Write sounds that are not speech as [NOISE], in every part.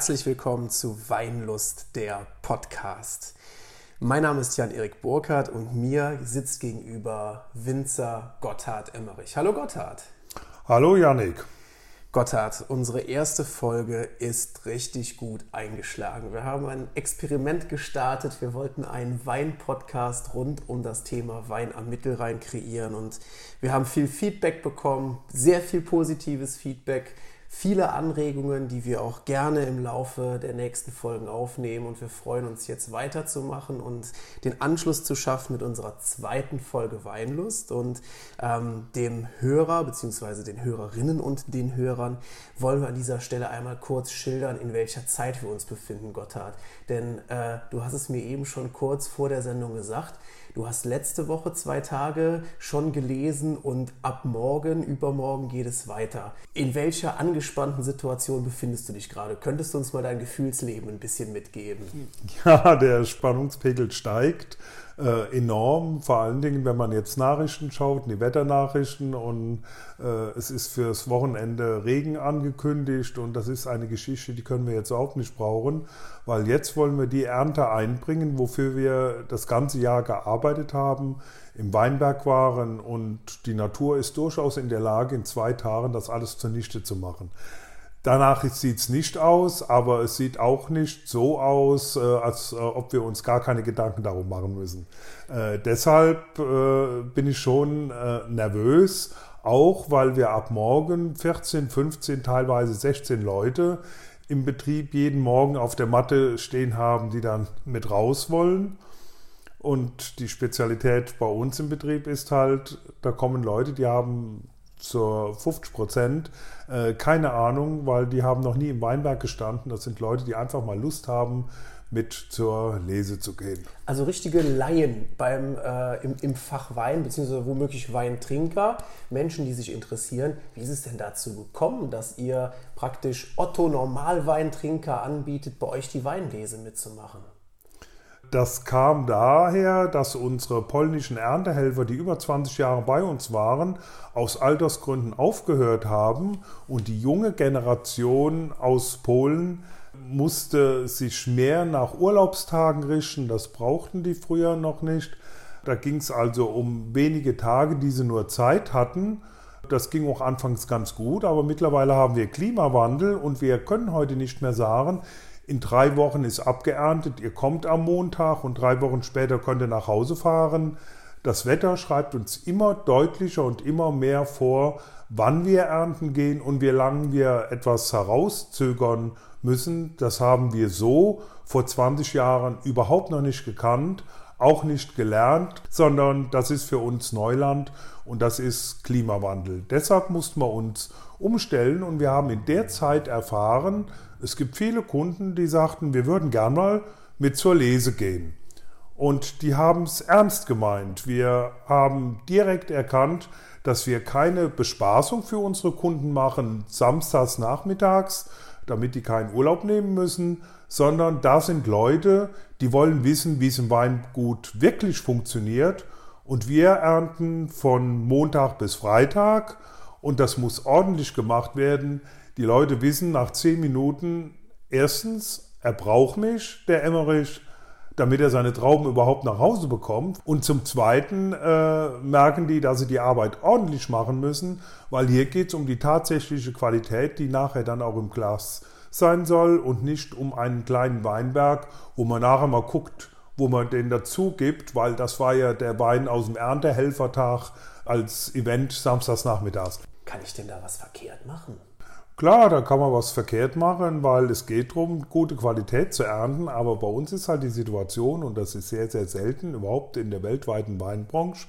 Herzlich willkommen zu Weinlust, der Podcast. Mein Name ist Jan-Erik Burkhardt und mir sitzt gegenüber Winzer Gotthard Emmerich. Hallo Gotthard. Hallo Janik. Gotthard, unsere erste Folge ist richtig gut eingeschlagen. Wir haben ein Experiment gestartet. Wir wollten einen Wein-Podcast rund um das Thema Wein am Mittelrhein kreieren und wir haben viel Feedback bekommen, sehr viel positives Feedback viele Anregungen, die wir auch gerne im Laufe der nächsten Folgen aufnehmen. Und wir freuen uns jetzt weiterzumachen und den Anschluss zu schaffen mit unserer zweiten Folge Weinlust. Und ähm, dem Hörer bzw. den Hörerinnen und den Hörern wollen wir an dieser Stelle einmal kurz schildern, in welcher Zeit wir uns befinden, Gotthard. Denn äh, du hast es mir eben schon kurz vor der Sendung gesagt. Du hast letzte Woche zwei Tage schon gelesen und ab morgen, übermorgen geht es weiter. In welcher angespannten Situation befindest du dich gerade? Könntest du uns mal dein Gefühlsleben ein bisschen mitgeben? Ja, der Spannungspegel steigt äh, enorm, vor allen Dingen, wenn man jetzt Nachrichten schaut, die Wetternachrichten und äh, es ist fürs Wochenende Regen angekündigt und das ist eine Geschichte, die können wir jetzt auch nicht brauchen, weil jetzt wollen wir die Ernte einbringen, wofür wir das ganze Jahr gearbeitet haben, im Weinberg waren und die Natur ist durchaus in der Lage, in zwei Tagen das alles zunichte zu machen. Danach sieht es nicht aus, aber es sieht auch nicht so aus, äh, als äh, ob wir uns gar keine Gedanken darum machen müssen. Äh, deshalb äh, bin ich schon äh, nervös, auch weil wir ab morgen 14, 15, teilweise 16 Leute im Betrieb jeden Morgen auf der Matte stehen haben, die dann mit raus wollen. Und die Spezialität bei uns im Betrieb ist halt, da kommen Leute, die haben zur 50 Prozent äh, keine Ahnung, weil die haben noch nie im Weinberg gestanden. Das sind Leute, die einfach mal Lust haben, mit zur Lese zu gehen. Also richtige Laien beim, äh, im, im Fach Wein, beziehungsweise womöglich Weintrinker, Menschen, die sich interessieren. Wie ist es denn dazu gekommen, dass ihr praktisch Otto Normalweintrinker anbietet, bei euch die Weinlese mitzumachen? Das kam daher, dass unsere polnischen Erntehelfer, die über 20 Jahre bei uns waren, aus Altersgründen aufgehört haben und die junge Generation aus Polen musste sich mehr nach Urlaubstagen richten. Das brauchten die früher noch nicht. Da ging es also um wenige Tage, die sie nur Zeit hatten. Das ging auch anfangs ganz gut, aber mittlerweile haben wir Klimawandel und wir können heute nicht mehr sagen, in drei Wochen ist abgeerntet, ihr kommt am Montag und drei Wochen später könnt ihr nach Hause fahren. Das Wetter schreibt uns immer deutlicher und immer mehr vor, wann wir ernten gehen und wie lange wir etwas herauszögern müssen. Das haben wir so vor 20 Jahren überhaupt noch nicht gekannt, auch nicht gelernt, sondern das ist für uns Neuland und das ist Klimawandel. Deshalb mussten wir uns umstellen und wir haben in der Zeit erfahren, es gibt viele Kunden, die sagten, wir würden gern mal mit zur Lese gehen. Und die haben es ernst gemeint. Wir haben direkt erkannt, dass wir keine Bespaßung für unsere Kunden machen, samstags nachmittags, damit die keinen Urlaub nehmen müssen, sondern da sind Leute, die wollen wissen, wie es im Weingut wirklich funktioniert. Und wir ernten von Montag bis Freitag und das muss ordentlich gemacht werden. Die Leute wissen nach zehn Minuten, erstens, er braucht mich, der Emmerich, damit er seine Trauben überhaupt nach Hause bekommt. Und zum Zweiten äh, merken die, dass sie die Arbeit ordentlich machen müssen, weil hier geht es um die tatsächliche Qualität, die nachher dann auch im Glas sein soll und nicht um einen kleinen Weinberg, wo man nachher mal guckt, wo man den dazu gibt, weil das war ja der Wein aus dem Erntehelfertag als Event samstags nachmittags. Kann ich denn da was verkehrt machen? Klar, da kann man was verkehrt machen, weil es geht darum, gute Qualität zu ernten. Aber bei uns ist halt die Situation, und das ist sehr, sehr selten, überhaupt in der weltweiten Weinbranche,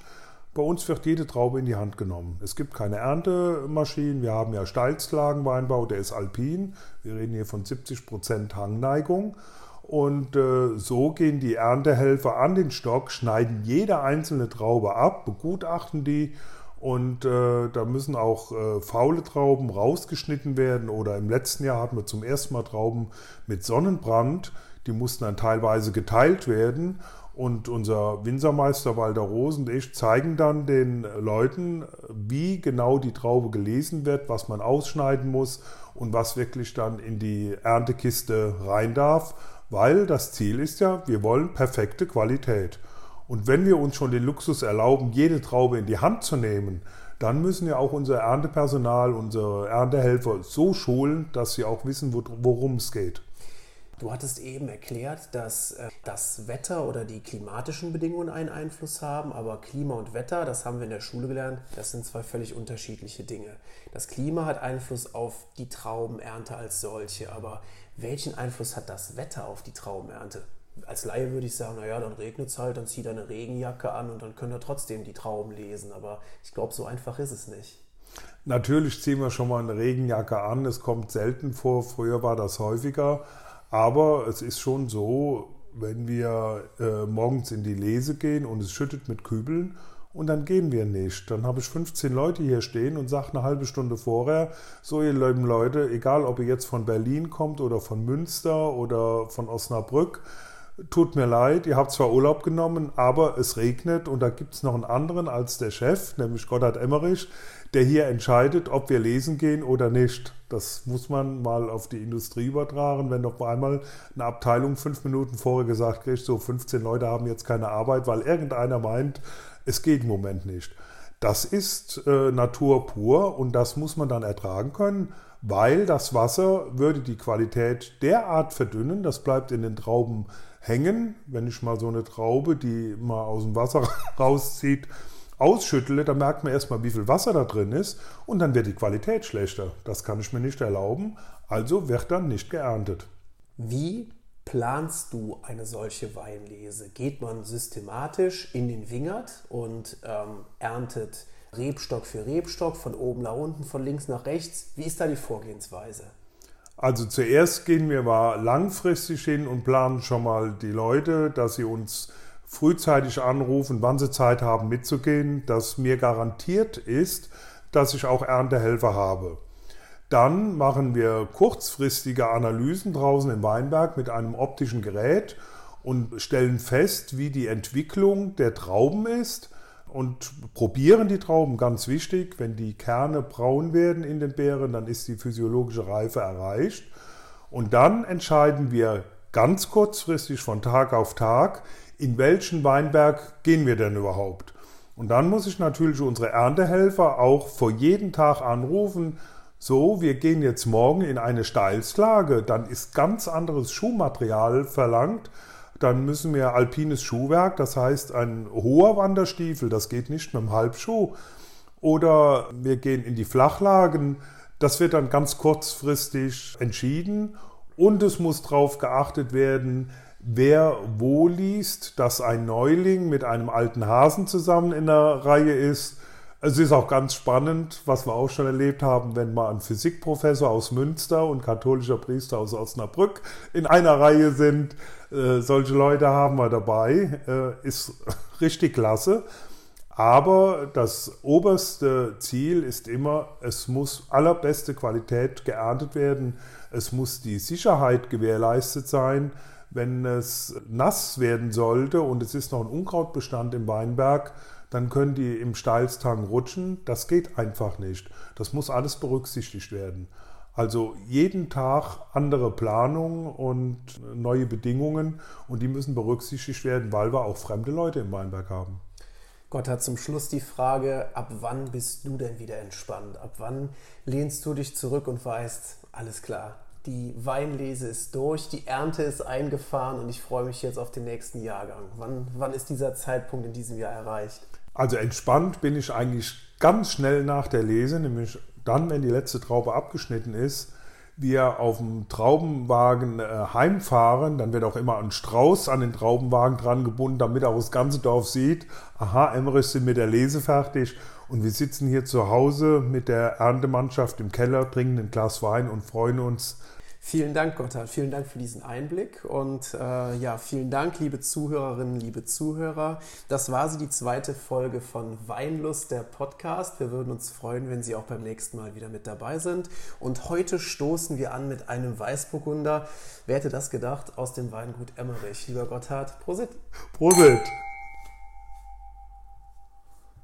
bei uns wird jede Traube in die Hand genommen. Es gibt keine Erntemaschinen. Wir haben ja Steilslagenweinbau, der ist alpin. Wir reden hier von 70 Prozent Hangneigung. Und äh, so gehen die Erntehelfer an den Stock, schneiden jede einzelne Traube ab, begutachten die und äh, da müssen auch äh, faule Trauben rausgeschnitten werden. Oder im letzten Jahr hatten wir zum ersten Mal Trauben mit Sonnenbrand. Die mussten dann teilweise geteilt werden. Und unser Winzermeister Walter Rose und ich zeigen dann den Leuten, wie genau die Traube gelesen wird, was man ausschneiden muss und was wirklich dann in die Erntekiste rein darf, weil das Ziel ist ja, wir wollen perfekte Qualität. Und wenn wir uns schon den Luxus erlauben, jede Traube in die Hand zu nehmen, dann müssen ja auch unser Erntepersonal, unsere Erntehelfer so schulen, dass sie auch wissen, worum es geht. Du hattest eben erklärt, dass äh, das Wetter oder die klimatischen Bedingungen einen Einfluss haben, aber Klima und Wetter, das haben wir in der Schule gelernt, das sind zwei völlig unterschiedliche Dinge. Das Klima hat Einfluss auf die Traubenernte als solche, aber welchen Einfluss hat das Wetter auf die Traubenernte? Als Laie würde ich sagen, naja, dann regnet es halt, dann zieht er eine Regenjacke an und dann können er trotzdem die Trauben lesen. Aber ich glaube, so einfach ist es nicht. Natürlich ziehen wir schon mal eine Regenjacke an. Es kommt selten vor. Früher war das häufiger. Aber es ist schon so, wenn wir äh, morgens in die Lese gehen und es schüttet mit Kübeln und dann gehen wir nicht. Dann habe ich 15 Leute hier stehen und sage eine halbe Stunde vorher, so ihr lieben Leute, egal ob ihr jetzt von Berlin kommt oder von Münster oder von Osnabrück, tut mir leid, ihr habt zwar Urlaub genommen, aber es regnet und da gibt es noch einen anderen als der Chef, nämlich Gotthard Emmerich, der hier entscheidet, ob wir lesen gehen oder nicht. Das muss man mal auf die Industrie übertragen, wenn auf einmal eine Abteilung fünf Minuten vorher gesagt kriegt, so 15 Leute haben jetzt keine Arbeit, weil irgendeiner meint, es geht im Moment nicht. Das ist äh, Natur pur und das muss man dann ertragen können, weil das Wasser würde die Qualität derart verdünnen, das bleibt in den Trauben hängen. Wenn ich mal so eine Traube, die mal aus dem Wasser [LAUGHS] rauszieht, ausschüttle, dann merkt man erstmal, wie viel Wasser da drin ist und dann wird die Qualität schlechter. Das kann ich mir nicht erlauben, also wird dann nicht geerntet. Wie planst du eine solche Weinlese? Geht man systematisch in den Wingert und ähm, erntet Rebstock für Rebstock von oben nach unten, von links nach rechts? Wie ist da die Vorgehensweise? Also zuerst gehen wir mal langfristig hin und planen schon mal die Leute, dass sie uns frühzeitig anrufen, wann sie Zeit haben mitzugehen, dass mir garantiert ist, dass ich auch Erntehelfer habe. Dann machen wir kurzfristige Analysen draußen im Weinberg mit einem optischen Gerät und stellen fest, wie die Entwicklung der Trauben ist und probieren die Trauben ganz wichtig. Wenn die Kerne braun werden in den Beeren, dann ist die physiologische Reife erreicht. Und dann entscheiden wir ganz kurzfristig von Tag auf Tag, in welchen Weinberg gehen wir denn überhaupt? Und dann muss ich natürlich unsere Erntehelfer auch vor jedem Tag anrufen. So, wir gehen jetzt morgen in eine Steilslage, dann ist ganz anderes Schuhmaterial verlangt. Dann müssen wir alpines Schuhwerk, das heißt ein hoher Wanderstiefel, das geht nicht mit einem Halbschuh. Oder wir gehen in die Flachlagen, das wird dann ganz kurzfristig entschieden. Und es muss darauf geachtet werden, wer wo liest, dass ein Neuling mit einem alten Hasen zusammen in der Reihe ist. Es ist auch ganz spannend, was wir auch schon erlebt haben, wenn mal ein Physikprofessor aus Münster und katholischer Priester aus Osnabrück in einer Reihe sind. Äh, solche Leute haben wir dabei. Äh, ist [LAUGHS] richtig klasse. Aber das oberste Ziel ist immer, es muss allerbeste Qualität geerntet werden. Es muss die Sicherheit gewährleistet sein wenn es nass werden sollte und es ist noch ein Unkrautbestand im Weinberg, dann können die im Steilstang rutschen. Das geht einfach nicht. Das muss alles berücksichtigt werden. Also jeden Tag andere Planung und neue Bedingungen und die müssen berücksichtigt werden, weil wir auch fremde Leute im Weinberg haben. Gott hat zum Schluss die Frage, ab wann bist du denn wieder entspannt? Ab wann lehnst du dich zurück und weißt, alles klar, die Weinlese ist durch, die Ernte ist eingefahren und ich freue mich jetzt auf den nächsten Jahrgang. Wann, wann ist dieser Zeitpunkt in diesem Jahr erreicht? Also entspannt bin ich eigentlich ganz schnell nach der Lese, nämlich dann, wenn die letzte Traube abgeschnitten ist, wir auf dem Traubenwagen äh, heimfahren, dann wird auch immer ein Strauß an den Traubenwagen dran gebunden, damit auch das ganze Dorf sieht, aha, Emmerich sind mit der Lese fertig. Und wir sitzen hier zu Hause mit der Erntemannschaft im Keller, trinken ein Glas Wein und freuen uns Vielen Dank, Gotthard. Vielen Dank für diesen Einblick. Und äh, ja, vielen Dank, liebe Zuhörerinnen, liebe Zuhörer. Das war sie, die zweite Folge von Weinlust, der Podcast. Wir würden uns freuen, wenn Sie auch beim nächsten Mal wieder mit dabei sind. Und heute stoßen wir an mit einem Weißburgunder. Wer hätte das gedacht? Aus dem Weingut Emmerich. Lieber Gotthard, Prosit. Prosit.